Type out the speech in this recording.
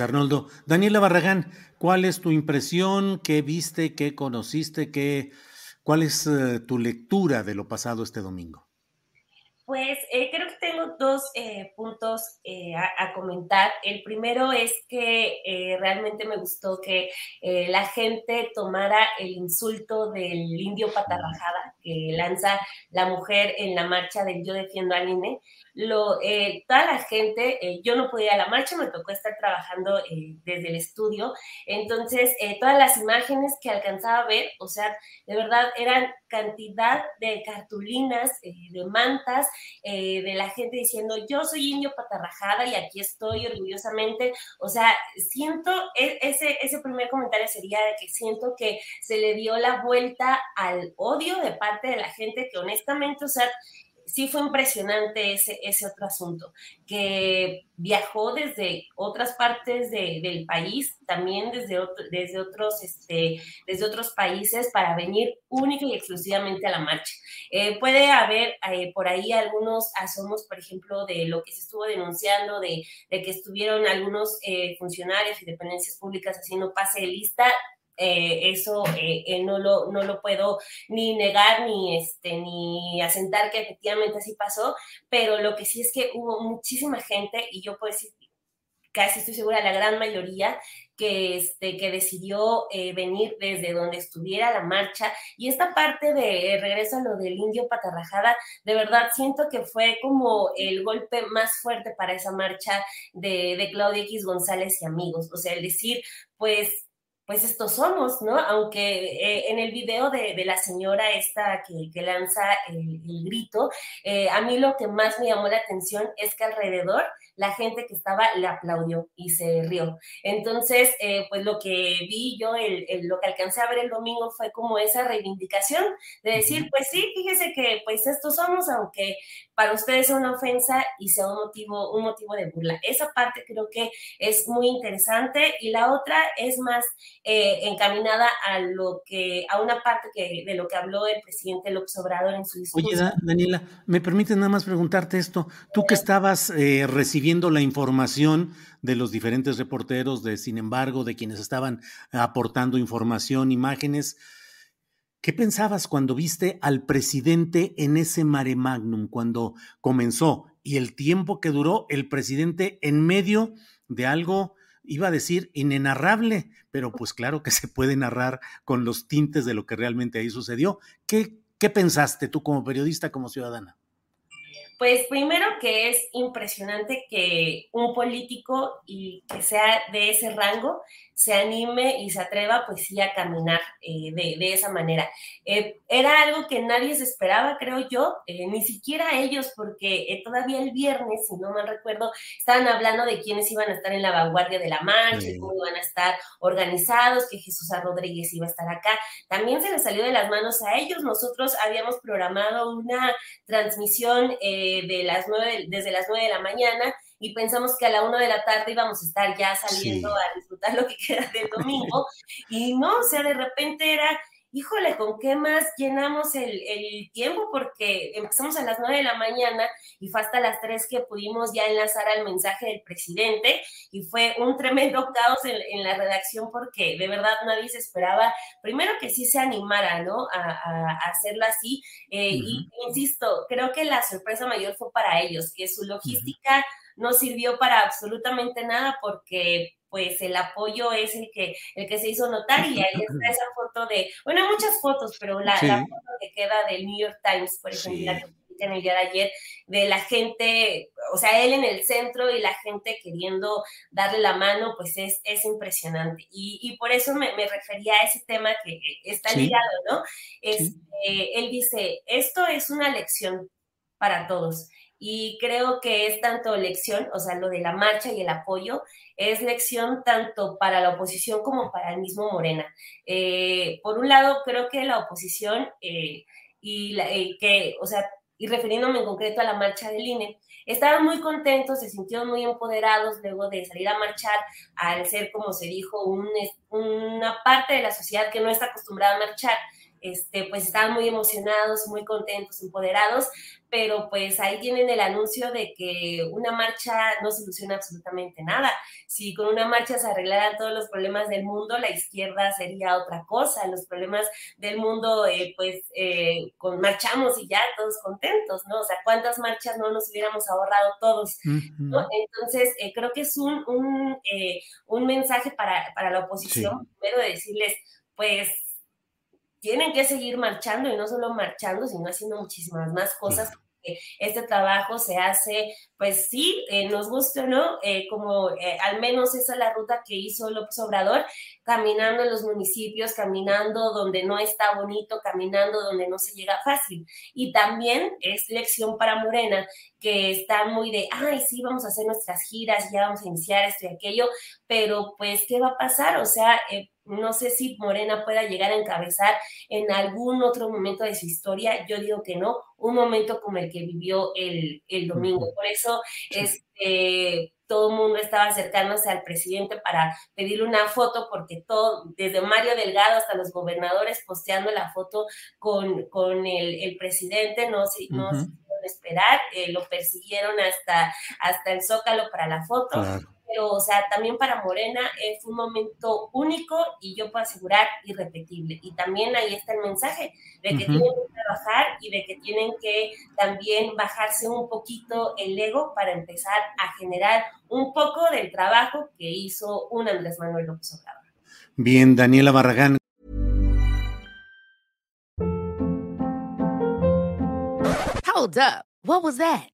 Arnoldo. Daniela Barragán, ¿cuál es tu impresión? ¿Qué viste? ¿Qué conociste? ¿Qué, ¿Cuál es eh, tu lectura de lo pasado este domingo? Pues eh, creo que tengo dos eh, puntos eh, a, a, comentar. El primero es que realmente me gustó que la gente tomara el insulto del indio patarrajada que lanza la mujer en la marcha del Yo defiendo al INE. Lo, eh, toda la gente, yo no podía ir a la marcha, me tocó estar trabajando desde el estudio. Entonces, todas las imágenes que alcanzaba a ver, o sea, de verdad eran cantidad de cartulinas, de mantas, de la gente diciendo, yo soy indio patarrajada y aquí estoy orgullosamente. O sea, siento, e, ese, ese primer comentario sería de que siento que se le dio la vuelta al odio de parte de la gente que honestamente, o sea, sí fue impresionante ese, ese otro asunto, que viajó desde otras partes de, del país, también desde, otro, desde, otros, este, desde otros países para venir única y exclusivamente a la marcha. Eh, puede haber eh, por ahí algunos asomos, por ejemplo, de lo que se estuvo denunciando, de, de que estuvieron algunos eh, funcionarios y dependencias públicas haciendo pase de lista eh, eso eh, eh, no, lo, no lo puedo ni negar ni, este, ni asentar que efectivamente así pasó, pero lo que sí es que hubo muchísima gente y yo puedo decir, casi estoy segura, la gran mayoría que, este, que decidió venir desde donde estuviera la marcha. Y esta parte de regreso a lo del indio patarrajada, de verdad siento que fue como el golpe más fuerte para esa marcha de, de Claudia X González y amigos. O sea, el decir, pues pues estos somos, ¿no? Aunque eh, en el video de, la señora esta que, lanza el, el grito, eh, a mí lo que más me llamó la atención es que alrededor la gente que estaba le aplaudió y se rió. Entonces, eh, pues lo que vi yo, el, el, lo que alcancé a ver el domingo fue como esa reivindicación de decir, pues sí, fíjese que pues estos somos, aunque para ustedes sea una ofensa y sea un motivo, un motivo de burla. Esa parte creo que es muy interesante y la otra es más eh, encaminada a lo que, a una parte que, de lo que habló el presidente López Obrador en su discurso. Oye, Daniela, ¿me permite nada más preguntarte esto? Tú que estabas eh, recibiendo la información de los diferentes reporteros, de sin embargo, de quienes estaban aportando información, imágenes, ¿Qué pensabas cuando viste al presidente en ese mare magnum, cuando comenzó y el tiempo que duró el presidente en medio de algo, iba a decir, inenarrable, pero pues claro que se puede narrar con los tintes de lo que realmente ahí sucedió? ¿Qué, qué pensaste tú como periodista, como ciudadana? Pues primero que es impresionante que un político y que sea de ese rango se anime y se atreva pues sí a caminar eh, de, de, esa manera. Eh, era algo que nadie se esperaba, creo yo, eh, ni siquiera ellos, porque eh, todavía el viernes, si no mal recuerdo, estaban hablando de quiénes iban a estar en la vanguardia de la marcha, sí. cómo iban a estar organizados, que Jesús Rodríguez iba a estar acá. También se les salió de las manos a ellos. Nosotros habíamos programado una transmisión de las nueve, desde las nueve de la mañana y pensamos que a la una de la tarde íbamos a estar ya saliendo sí. a disfrutar lo que queda del domingo. y no, o sea, de repente era híjole, ¿con qué más llenamos el, tiempo? Porque empezamos a las 9 de la mañana y fue hasta las 3 que pudimos ya enlazar al mensaje del presidente y fue un tremendo caos en, la redacción porque de verdad nadie se esperaba, primero que sí se animara, ¿no? A, hacerlo así. Eh, y insisto, creo que la sorpresa mayor fue para ellos, que su logística no sirvió para absolutamente nada porque pues el apoyo es el que, el que se hizo notar y ahí está esa foto de, bueno, hay muchas fotos, pero la, foto que queda del New York Times, por ejemplo, la que en el día de ayer, de la gente, o sea, él en el centro y la gente queriendo darle la mano, pues es, es impresionante. Y, por eso me, refería a ese tema que está ligado, ¿no? Este, él dice, esto es una lección para todos. Y creo que es tanto lección, o sea, lo de la marcha y el apoyo, es lección tanto para la oposición como para el mismo Morena. Eh, por un lado, creo que la oposición eh, y eh, que, o sea, y refiriéndome en concreto a la marcha del INE, estaban muy contentos, se sintieron muy empoderados luego de salir a marchar, al ser, como se dijo, una parte de la sociedad que no está acostumbrada a marchar este, pues estaban muy emocionados, muy contentos, empoderados, pero pues ahí tienen el anuncio de que una marcha no soluciona absolutamente nada. Si con una marcha se arreglaran todos los problemas del mundo, la izquierda sería otra cosa. Los problemas del mundo, eh, pues eh, con marchamos y ya todos contentos, ¿no? O sea, ¿cuántas marchas no nos hubiéramos ahorrado todos? Entonces, eh, creo que es un, un, un mensaje para, para, la oposición, primero de decirles, pues tienen que seguir marchando y no solo marchando, sino haciendo muchísimas más cosas. Porque este trabajo se hace, pues sí, eh, nos gusta o no, eh, como eh, al menos esa es la ruta que hizo López Obrador, caminando en los municipios, caminando donde no está bonito, caminando donde no se llega fácil. Y también es lección para Morena, que está muy de, ay, sí, vamos a hacer nuestras giras, ya vamos a iniciar esto y aquello, pero pues, ¿qué va a pasar? O sea, no sé si Morena pueda llegar a encabezar en algún otro momento de su historia. Yo digo que no, un momento como el que vivió el, domingo. Por eso este, todo el mundo estaba acercándose al presidente para pedirle una foto, porque todo, desde Mario Delgado hasta los gobernadores posteando la foto con, con el, presidente, no se, no esperar, eh, lo persiguieron hasta, hasta el Zócalo para la foto pero, o sea, también para Morena es un momento único y yo puedo asegurar irrepetible. Y también ahí está el mensaje de que tienen que trabajar y de que tienen que también bajarse un poquito el ego para empezar a generar un poco del trabajo que hizo un Andrés Manuel López Obrador. Bien, Daniela Barragán. Hold up. What was that?